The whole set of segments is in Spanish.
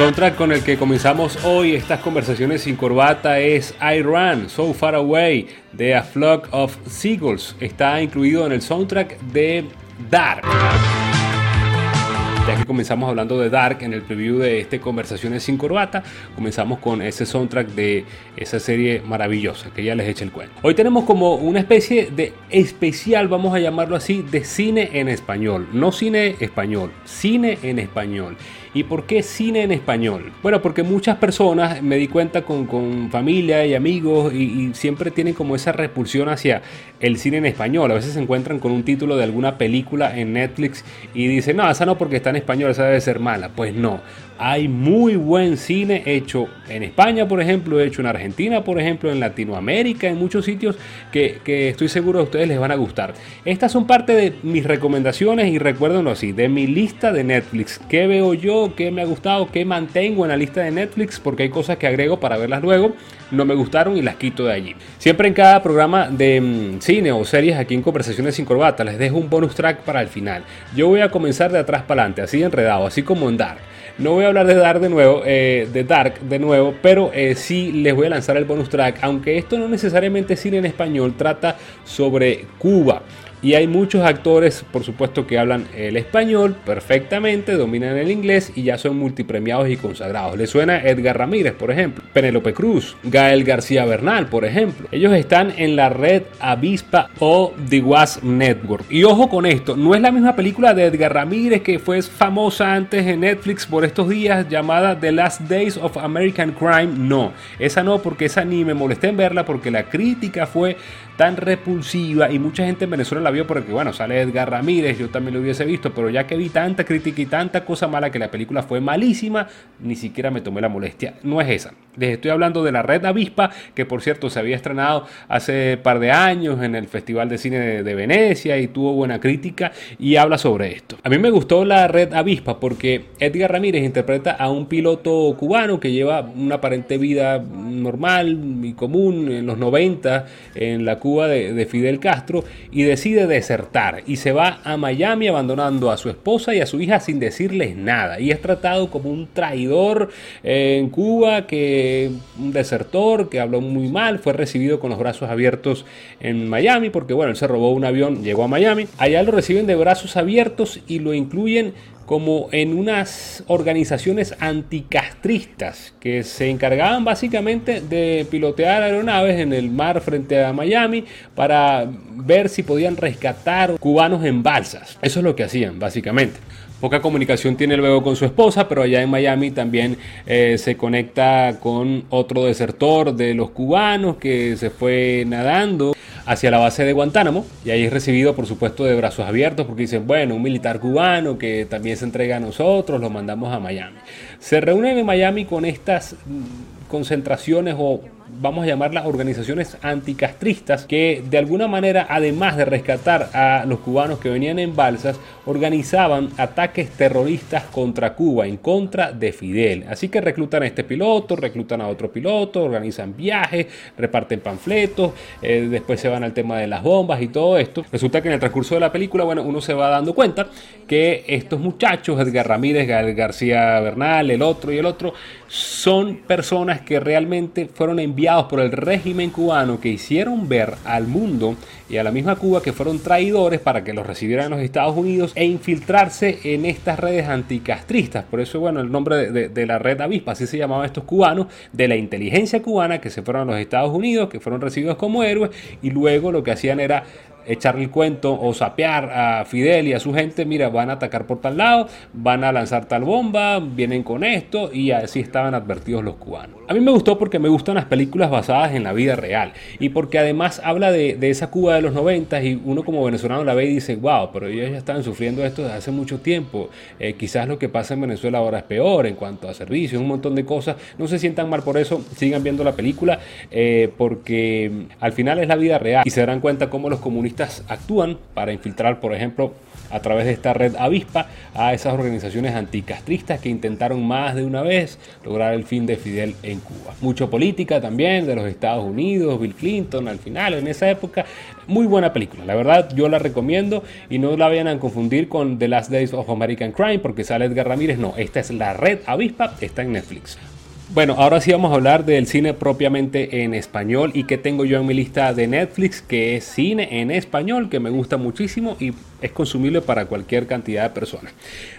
soundtrack con el que comenzamos hoy estas conversaciones sin corbata es I Run, So Far Away de A Flock of Seagulls. Está incluido en el soundtrack de Dark. Ya que comenzamos hablando de Dark en el preview de este Conversaciones sin Corbata, comenzamos con ese soundtrack de esa serie maravillosa que ya les eché el cuento. Hoy tenemos como una especie de especial, vamos a llamarlo así, de cine en español. No cine español, cine en español. ¿Y por qué cine en español? Bueno, porque muchas personas, me di cuenta con, con familia y amigos, y, siempre tienen como esa repulsión hacia el cine en español. A veces se encuentran con un título de alguna película en Netflix y dicen, no, esa no porque está en español, esa debe ser mala. Pues no, hay muy buen cine hecho en España, por ejemplo, hecho en Argentina, por ejemplo, en Latinoamérica, en muchos sitios que, estoy seguro a ustedes les van a gustar. Estas son parte de mis recomendaciones y recuérdenlo así, de mi lista de Netflix. ¿Qué veo yo? ¿Qué me ha gustado? ¿Qué mantengo en la lista de Netflix? Porque hay cosas que agrego para verlas luego, no me gustaron y las quito de allí. Siempre en cada programa de mm, cine o series aquí en Conversaciones sin Corbata les dejo un bonus track para el final. Yo voy a comenzar de atrás para adelante, así enredado, así como en Dark. No voy a hablar de Dark de nuevo, eh, de Dark de nuevo, pero eh, sí les voy a lanzar el bonus track, aunque esto no necesariamente es cine en español, trata sobre Cuba. Y hay muchos actores, por supuesto, que hablan el español perfectamente, dominan el inglés y ya son multipremiados y consagrados. Le suena Edgar Ramírez, por ejemplo, Penélope Cruz, Gael García Bernal, por ejemplo. Ellos están en la red Avispa o The Was Network. Y ojo con esto, no es la misma película de Edgar Ramírez que fue famosa antes en Netflix por estos días llamada The Last Days of American Crime. No, esa no, porque esa ni me molesté en verla porque la crítica fue tan repulsiva y mucha gente en Venezuela la vio porque, bueno, sale Edgar Ramírez, yo también lo hubiese visto, pero ya que vi tanta crítica y tanta cosa mala que la película fue malísima, ni siquiera me tomé la molestia. No es esa. Les estoy hablando de la Red Avispa, que por cierto se había estrenado hace par de años en el Festival de Cine de, Venecia y tuvo buena crítica y habla sobre esto. A mí me gustó la Red Avispa porque Edgar Ramírez interpreta a un piloto cubano que lleva una aparente vida normal y común en los 90 en la Cuba de, Fidel Castro y decide desertar y se va a Miami abandonando a su esposa y a su hija sin decirles nada. Y es tratado como un traidor en Cuba, que un desertor que habló muy mal, fue recibido con los brazos abiertos en Miami porque bueno, él se robó un avión, llegó a Miami. Allá lo reciben de brazos abiertos y lo incluyen como en unas organizaciones anticastristas que se encargaban básicamente de pilotear aeronaves en el mar frente a Miami para ver si podían rescatar cubanos en balsas. Eso es lo que hacían básicamente. Poca comunicación tiene luego con su esposa, pero allá en Miami también eh, se conecta con otro desertor de los cubanos que se fue nadando hacia la base de Guantánamo y ahí es recibido por supuesto de brazos abiertos porque dicen, bueno, un militar cubano que también se entrega a nosotros, lo mandamos a Miami. Se reúnen en Miami con estas mm, concentraciones o vamos a llamarlas organizaciones anticastristas, que de alguna manera, además de rescatar a los cubanos que venían en balsas, organizaban ataques terroristas contra Cuba, en contra de Fidel. Así que reclutan a este piloto, reclutan a otro piloto, organizan viajes, reparten panfletos, eh, después se van al tema de las bombas y todo esto. Resulta que en el transcurso de la película, bueno, uno se va dando cuenta que estos muchachos, Edgar Ramírez, García Bernal, el otro y el otro, son personas que realmente fueron enviadas por el régimen cubano que hicieron ver al mundo y a la misma Cuba que fueron traidores para que los recibieran en los Estados Unidos e infiltrarse en estas redes anticastristas. Por eso, bueno, el nombre de, de la red avispa, así se llamaban estos cubanos, de la inteligencia cubana que se fueron a los Estados Unidos, que fueron recibidos como héroes y luego lo que hacían era echarle el cuento o sapear a Fidel y a su gente, mira, van a atacar por tal lado, van a lanzar tal bomba, vienen con esto y así estaban advertidos los cubanos. A mí me gustó porque me gustan las películas basadas en la vida real y porque además habla de, esa Cuba de los 90 y uno como venezolano la ve y dice, wow, pero ellos ya están sufriendo esto desde hace mucho tiempo, eh, quizás lo que pasa en Venezuela ahora es peor en cuanto a servicios, un montón de cosas, no se sientan mal por eso, sigan viendo la película eh, porque al final es la vida real y se darán cuenta cómo los comunistas actúan para infiltrar, por ejemplo, a través de esta red avispa a esas organizaciones anticastristas que intentaron más de una vez lograr el fin de Fidel en Cuba. Mucho política también de los Estados Unidos, Bill Clinton al final, en esa época. Muy buena película, la verdad yo la recomiendo y no la vayan a confundir con The Last Days of American Crime porque sale Edgar Ramírez, no, esta es la red avispa, está en Netflix. Bueno, ahora sí vamos a hablar del cine propiamente en español y que tengo yo en mi lista de Netflix, que es cine en español, que me gusta muchísimo y es consumible para cualquier cantidad de personas.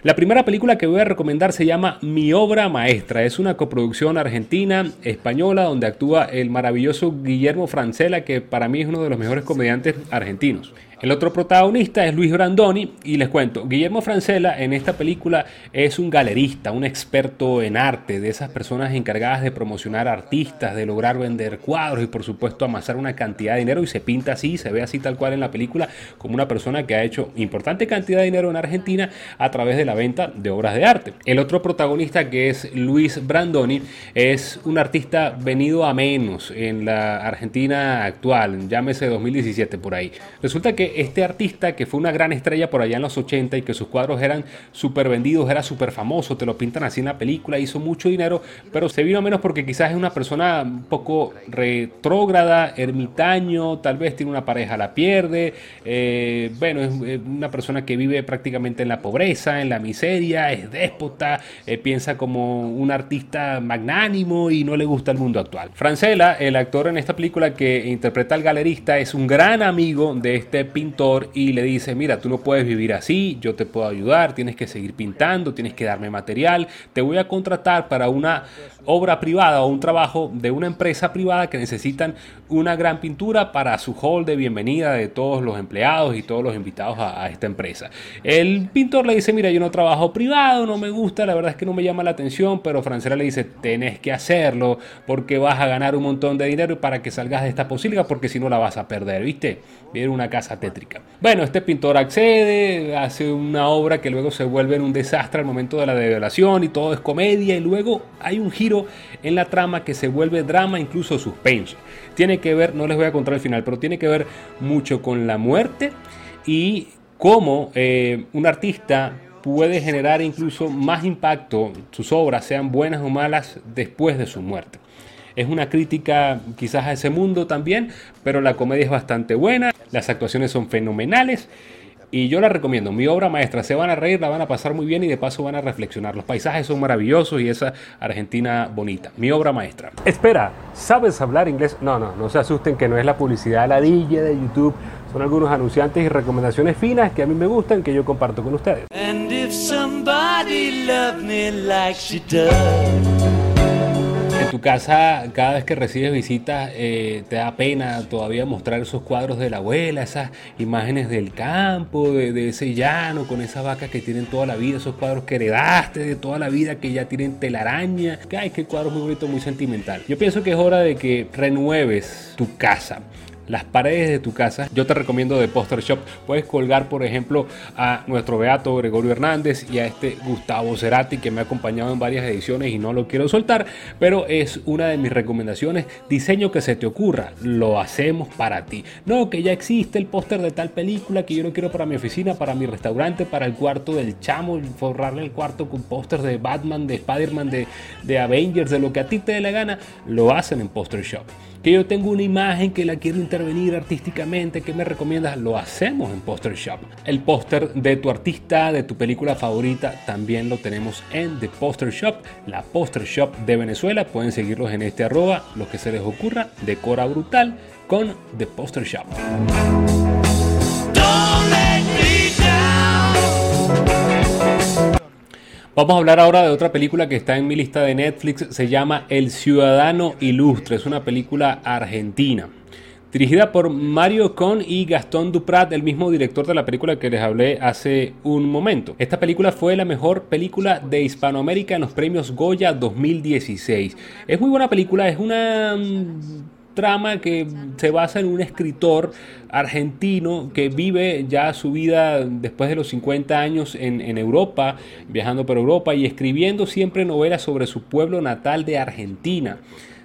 La primera película que voy a recomendar se llama Mi obra maestra. Es una coproducción argentina-española donde actúa el maravilloso Guillermo Francella, que para mí es uno de los mejores comediantes argentinos. El otro protagonista es Luis Brandoni y les cuento, Guillermo Francella en esta película es un galerista, un experto en arte, de esas personas encargadas de promocionar artistas, de lograr vender cuadros y por supuesto amasar una cantidad de dinero y se pinta así, se ve así tal cual en la película como una persona que ha hecho importante cantidad de dinero en Argentina a través de la venta de obras de arte. El otro protagonista que es Luis Brandoni es un artista venido a menos en la Argentina actual, llámese 2017 por ahí. Resulta que este artista, que fue una gran estrella por allá en los 80 y que sus cuadros eran súper vendidos, era súper famoso, te lo pintan así en la película, hizo mucho dinero, pero se vino a menos porque quizás es una persona un poco retrógrada, ermitaño, tal vez tiene una pareja, la pierde, eh, bueno, es una persona que vive prácticamente en la pobreza, en la miseria, es déspota, eh, piensa como un artista magnánimo y no le gusta el mundo actual. Francela, el actor en esta película que interpreta al galerista, es un gran amigo de este pintor y le dice, mira, tú no puedes vivir así, yo te puedo ayudar, tienes que seguir pintando, tienes que darme material, te voy a contratar para una obra privada o un trabajo de una empresa privada que necesitan una gran pintura para su hall de bienvenida de todos los empleados y todos los invitados a, esta empresa. El pintor le dice, mira, yo no trabajo privado, no me gusta, la verdad es que no me llama la atención, pero Francera le dice, tenés que hacerlo porque vas a ganar un montón de dinero para que salgas de esta posibilidad porque si no la vas a perder, ¿viste? Viene una casa tétrica. Bueno, este pintor accede, hace una obra que luego se vuelve en un desastre al momento de la develación y todo es comedia y luego hay un giro en la trama que se vuelve drama, incluso suspenso. Tiene que ver, no les voy a contar el final, pero tiene que ver mucho con la muerte y cómo eh, un artista puede generar incluso más impacto, sus obras sean buenas o malas, después de su muerte. Es una crítica quizás a ese mundo también, pero la comedia es bastante buena, las actuaciones son fenomenales y yo la recomiendo, mi obra maestra. Se van a reír, la van a pasar muy bien y de paso van a reflexionar. Los paisajes son maravillosos y esa Argentina bonita. Mi obra maestra. Espera, ¿sabes hablar inglés? No, no, no se asusten que no es la publicidad ladilla de YouTube. Son algunos anunciantes y recomendaciones finas que a mí me gustan que yo comparto con ustedes. And if somebody me like she does tu casa, cada vez que recibes visitas, eh, te da pena todavía mostrar esos cuadros de la abuela, esas imágenes del campo, de, ese llano, con esas vacas que tienen toda la vida, esos cuadros que heredaste de toda la vida, que ya tienen telaraña. Hay que cuadro muy bonito, muy sentimental. Yo pienso que es hora de que renueves tu casa las paredes de tu casa, yo te recomiendo de Poster Shop. Puedes colgar, por ejemplo, a nuestro Beato Gregorio Hernández y a este Gustavo Cerati que me ha acompañado en varias ediciones y no lo quiero soltar, pero es una de mis recomendaciones. Diseño que se te ocurra, lo hacemos para ti. No, que ya existe el póster de tal película que yo lo quiero para mi oficina, para mi restaurante, para el cuarto del chamo, forrarle el cuarto con póster de Batman, de Spider-Man, de, de Avengers, de lo que a ti te dé la gana, lo hacen en Poster Shop que yo tengo una imagen que la quiero intervenir artísticamente, que me recomiendas? Lo hacemos en Poster Shop. El póster de tu artista, de tu película favorita, también lo tenemos en The Poster Shop, la Poster Shop de Venezuela. Pueden seguirlos en este arroba, lo que se les ocurra, decora brutal con The Poster Shop. Vamos a hablar ahora de otra película que está en mi lista de Netflix, se llama El Ciudadano Ilustre, es una película argentina. Dirigida por Mario Con y Gastón Duprat, el mismo director de la película que les hablé hace un momento. Esta película fue la mejor película de Hispanoamérica en los premios Goya 2016. Es muy buena película, es una trama que se basa en un escritor argentino que vive ya su vida después de los 50 años en, en, Europa, viajando por Europa y escribiendo siempre novelas sobre su pueblo natal de Argentina,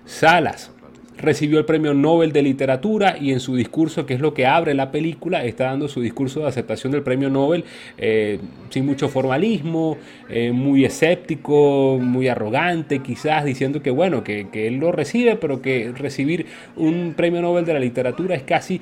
Salas. Recibió el premio Nobel de Literatura y en su discurso, que es lo que abre la película, está dando su discurso de aceptación del premio Nobel eh, sin mucho formalismo, eh, muy escéptico, muy arrogante, quizás diciendo que bueno, que, que, él lo recibe, pero que recibir un premio Nobel de la literatura es casi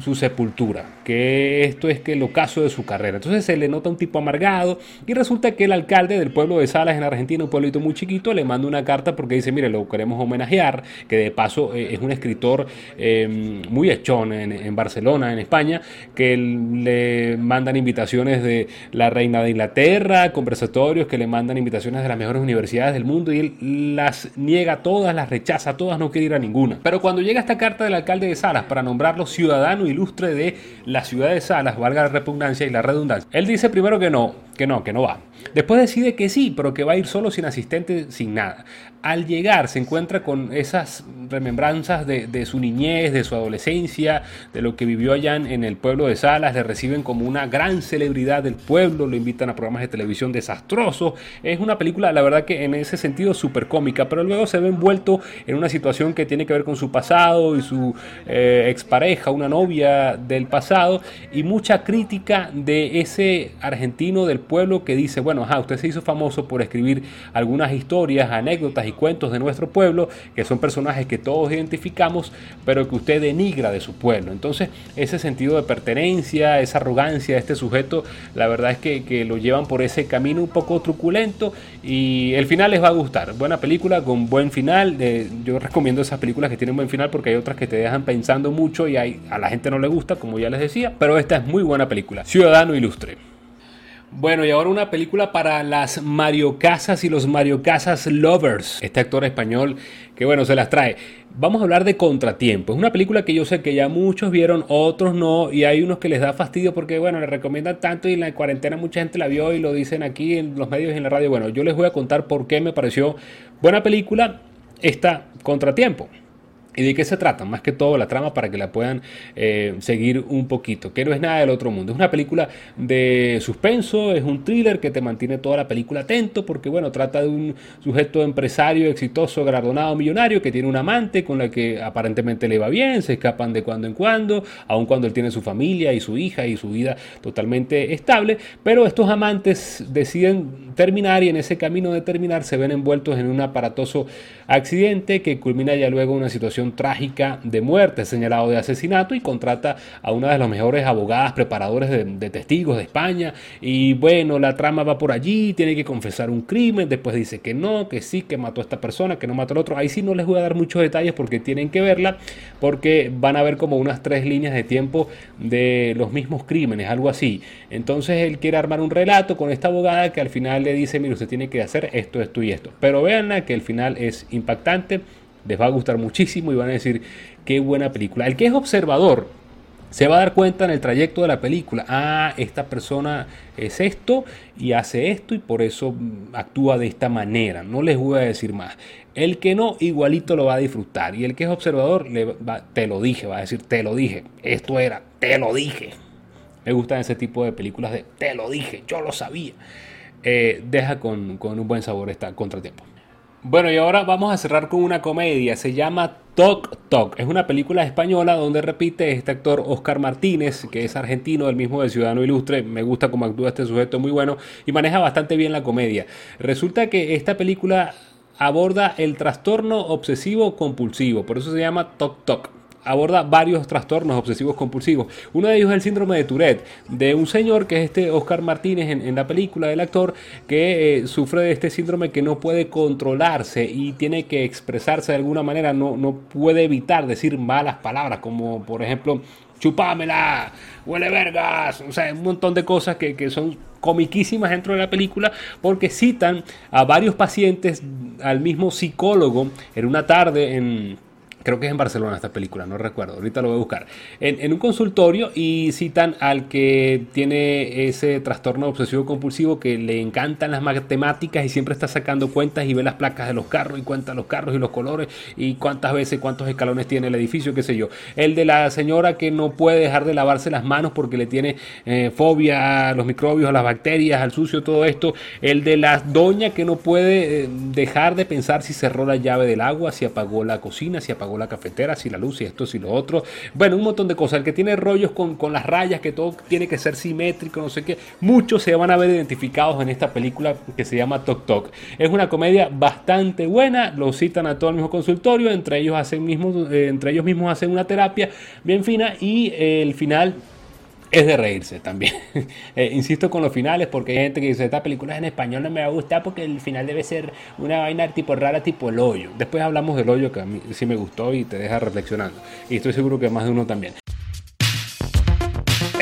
su sepultura, que esto es que el ocaso de su carrera. Entonces se le nota un tipo amargado y resulta que el alcalde del pueblo de Salas en Argentina, un pueblito muy chiquito, le manda una carta porque dice, mire, lo queremos homenajear, que de paso eh, es un escritor eh, muy hechón en, Barcelona, en España, que le mandan invitaciones de la reina de Inglaterra, conversatorios que le mandan invitaciones de las mejores universidades del mundo y él las niega todas, las rechaza todas, no quiere ir a ninguna. Pero cuando llega esta carta del alcalde de Salas para nombrarlo ciudadano ilustre de la ciudad de Salas, valga la repugnancia y la redundancia, él dice primero que no, que no, que no va. Después decide que sí, pero que va a ir solo sin asistente, sin nada. Al llegar se encuentra con esas remembranzas de, su niñez, de su adolescencia, de lo que vivió allá en, el pueblo de Salas. Le reciben como una gran celebridad del pueblo, lo invitan a programas de televisión desastrosos. Es una película, la verdad que en ese sentido súper cómica, pero luego se ve envuelto en una situación que tiene que ver con su pasado y su eh, expareja, una novia del pasado, y mucha crítica de ese argentino del pueblo que dice, bueno, usted se hizo famoso por escribir algunas historias, anécdotas y cuentos de nuestro pueblo, que son personajes que todos identificamos, pero que usted denigra de su pueblo. Entonces, ese sentido de pertenencia, esa arrogancia de este sujeto, la verdad es que, que lo llevan por ese camino un poco truculento y el final les va a gustar. Buena película con buen final. yo recomiendo esas películas que tienen buen final porque hay otras que te dejan pensando mucho y a la gente no le gusta, como ya les decía, pero esta es muy buena película. Ciudadano Ilustre. Bueno, y ahora una película para las Mario Casas y los Mario Casas Lovers. Este actor español que bueno, se las trae. Vamos a hablar de Contratiempo. Es una película que yo sé que ya muchos vieron, otros no, y hay unos que les da fastidio porque, bueno, le recomiendan tanto y en la cuarentena mucha gente la vio y lo dicen aquí en los medios y en la radio. Bueno, yo les voy a contar por qué me pareció buena película esta Contratiempo. ¿Y de qué se trata? Más que todo la trama para que la puedan eh, seguir un poquito. Que no es nada del otro mundo. Es una película de suspenso, es un thriller que te mantiene toda la película atento porque, bueno, trata de un sujeto empresario exitoso, galardonado, millonario que tiene un amante con la que aparentemente le va bien, se escapan de cuando en cuando, aun cuando él tiene su familia y su hija y su vida totalmente estable. Pero estos amantes deciden terminar y en ese camino de terminar se ven envueltos en un aparatoso accidente que culmina ya luego una situación trágica de muerte, señalado de asesinato y contrata a una de las mejores abogadas preparadores de, testigos de España. Y bueno, la trama va por allí, tiene que confesar un crimen, después dice que no, que sí, que mató a esta persona, que no mató al otro. Ahí sí no les voy a dar muchos detalles porque tienen que verla, porque van a ver como unas tres líneas de tiempo de los mismos crímenes, algo así. Entonces él quiere armar un relato con esta abogada que al final le dice, mire, usted tiene que hacer esto, esto y esto. Pero veanla que el final es impactante les va a gustar muchísimo y van a decir qué buena película. El que es observador se va a dar cuenta en el trayecto de la película, ah, esta persona es esto y hace esto y por eso actúa de esta manera. No les voy a decir más. El que no, igualito lo va a disfrutar. Y el que es observador, te lo dije, va a decir, te lo dije, esto era, te lo dije. Me gustan ese tipo de películas de, te lo dije, yo lo sabía. Eh, deja con, con un buen sabor esta contratiempo. Bueno, y ahora vamos a cerrar con una comedia. Se llama Tok Tok. Es una película española donde repite este actor Oscar Martínez, que es argentino, del mismo de Ciudadano Ilustre. Me gusta cómo actúa este sujeto, muy bueno y maneja bastante bien la comedia. Resulta que esta película aborda el trastorno obsesivo compulsivo, por eso se llama Tok Tok aborda varios trastornos obsesivos compulsivos. Uno de ellos es el síndrome de Tourette, de un señor que es este Oscar Martínez en, la película del actor, que eh, sufre de este síndrome que no puede controlarse y tiene que expresarse de alguna manera, no, no puede evitar decir malas palabras, como por ejemplo, chupámela, huele vergas, o sea, un montón de cosas que, que son comiquísimas dentro de la película porque citan a varios pacientes al mismo psicólogo en una tarde en Creo que es en Barcelona esta película, no recuerdo, ahorita lo voy a buscar. En, un consultorio y citan al que tiene ese trastorno obsesivo compulsivo que le encantan las matemáticas y siempre está sacando cuentas y ve las placas de los carros y cuenta los carros y los colores y cuántas veces, cuántos escalones tiene el edificio, qué sé yo. El de la señora que no puede dejar de lavarse las manos porque le tiene eh, fobia a los microbios, a las bacterias, al sucio, todo esto. El de la doña que no puede eh, dejar de pensar si cerró la llave del agua, si apagó la cocina, si apagó la cafetera, si la luz, y esto, si lo otro. Bueno, un montón de cosas. El que tiene rollos con, con las rayas, que todo tiene que ser simétrico, no sé qué. Muchos se van a ver identificados en esta película que se llama Tok Tok. Es una comedia bastante buena, lo citan a todo el mismo consultorio, entre ellos, hacen mismo, eh, entre ellos mismos hacen una terapia bien fina y eh, el final es de reírse también. Eh, insisto con los finales porque hay gente que dice, esta película en español no me va a gustar porque el final debe ser una vaina tipo rara, tipo el hoyo. Después hablamos del hoyo que a mí sí me gustó y te deja reflexionando. Y estoy seguro que más de uno también.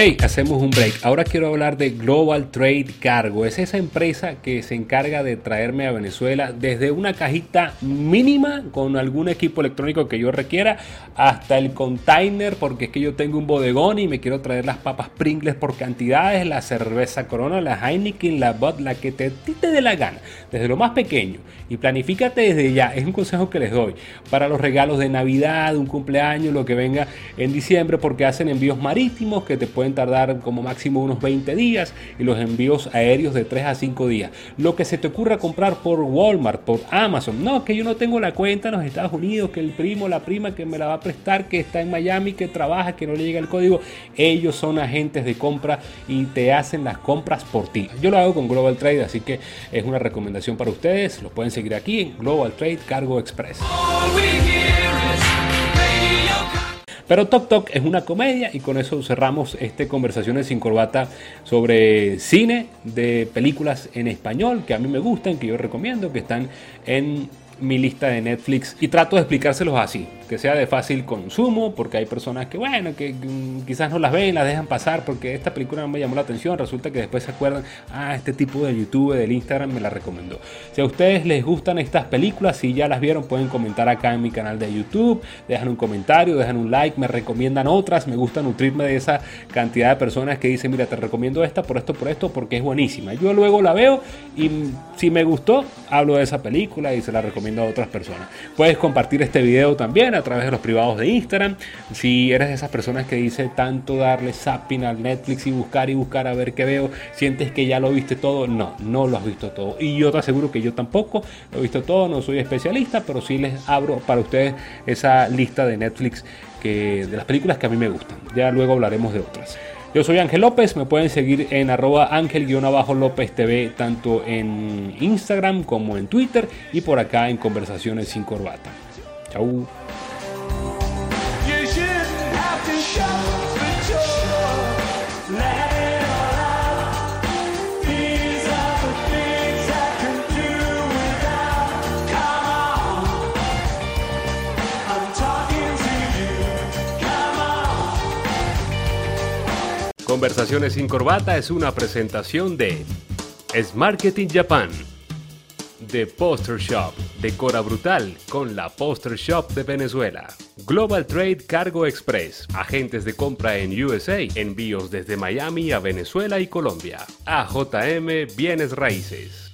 Hey, hacemos un break. Ahora quiero hablar de Global Trade Cargo. Es esa empresa que se encarga de traerme a Venezuela desde una cajita mínima con algún equipo electrónico que yo requiera hasta el container porque es que yo tengo un bodegón y me quiero traer las papas Pringles por cantidades, la cerveza Corona, la Heineken, la Bud, la que te, te dé la gana. Desde lo más pequeño. Y planifícate desde ya. Es un consejo que les doy para los regalos de Navidad, un cumpleaños, lo que venga en diciembre porque hacen envíos marítimos que te pueden tardar como máximo unos 20 días y los envíos aéreos de 3 a 5 días. Lo que se te ocurra comprar por Walmart, por Amazon, no, que yo no tengo la cuenta en los Estados Unidos, que el primo, la prima que me la va a prestar, que está en Miami, que trabaja, que no le llega el código, ellos son agentes de compra y te hacen las compras por ti. Yo lo hago con Global Trade, así que es una recomendación para ustedes. Lo pueden seguir aquí en Global Trade Cargo Express. Pero Tok Tok es una comedia y con eso cerramos este Conversaciones sin Corbata sobre cine de películas en español que a mí me gustan, que yo recomiendo, que están en mi lista de Netflix. Y trato de explicárselos así que sea de fácil consumo, porque hay personas que, bueno, que mm, quizás no las ven, las dejan pasar, porque esta película no me llamó la atención, resulta que después se acuerdan, ah, este tipo de YouTube, del Instagram me la recomendó. Si a ustedes les gustan estas películas, si ya las vieron, pueden comentar acá en mi canal de YouTube, dejan un comentario, dejan un like, me recomiendan otras, me gusta nutrirme de esa cantidad de personas que dicen, mira, te recomiendo esta por esto, por esto, porque es buenísima. Yo luego la veo y si me gustó, hablo de esa película y se la recomiendo a otras personas. Puedes compartir este video también a través de los privados de Instagram. Si eres de esas personas que dice tanto darle zapping al Netflix y buscar y buscar a ver qué veo, sientes que ya lo viste todo, no, no lo has visto todo. Y yo te aseguro que yo tampoco lo he visto todo, no soy especialista, pero sí les abro para ustedes esa lista de Netflix que, de las películas que a mí me gustan. Ya luego hablaremos de otras. Yo soy Ángel López, me pueden seguir en arroba ángel-lópez TV tanto en Instagram como en Twitter y por acá en Conversaciones sin Corbata. Chau. Conversaciones sin corbata es una presentación de Es Marketing Japan, The Poster Shop, Decora Brutal con la Poster Shop de Venezuela. Global Trade Cargo Express, agentes de compra en USA, envíos desde Miami a Venezuela y Colombia. AJM Bienes Raíces.